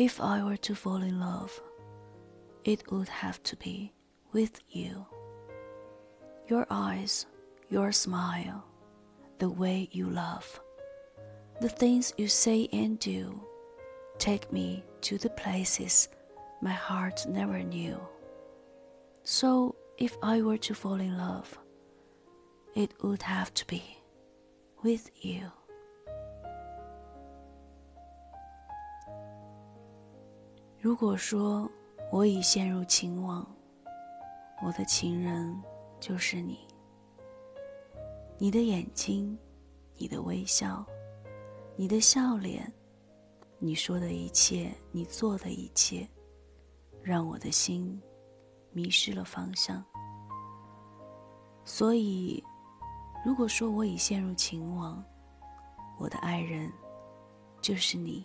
If I were to fall in love, it would have to be with you. Your eyes, your smile, the way you love, the things you say and do, take me to the places my heart never knew. So, if I were to fall in love, it would have to be with you. 如果说我已陷入情网，我的情人就是你。你的眼睛，你的微笑，你的笑脸，你说的一切，你做的一切，让我的心迷失了方向。所以，如果说我已陷入情网，我的爱人就是你。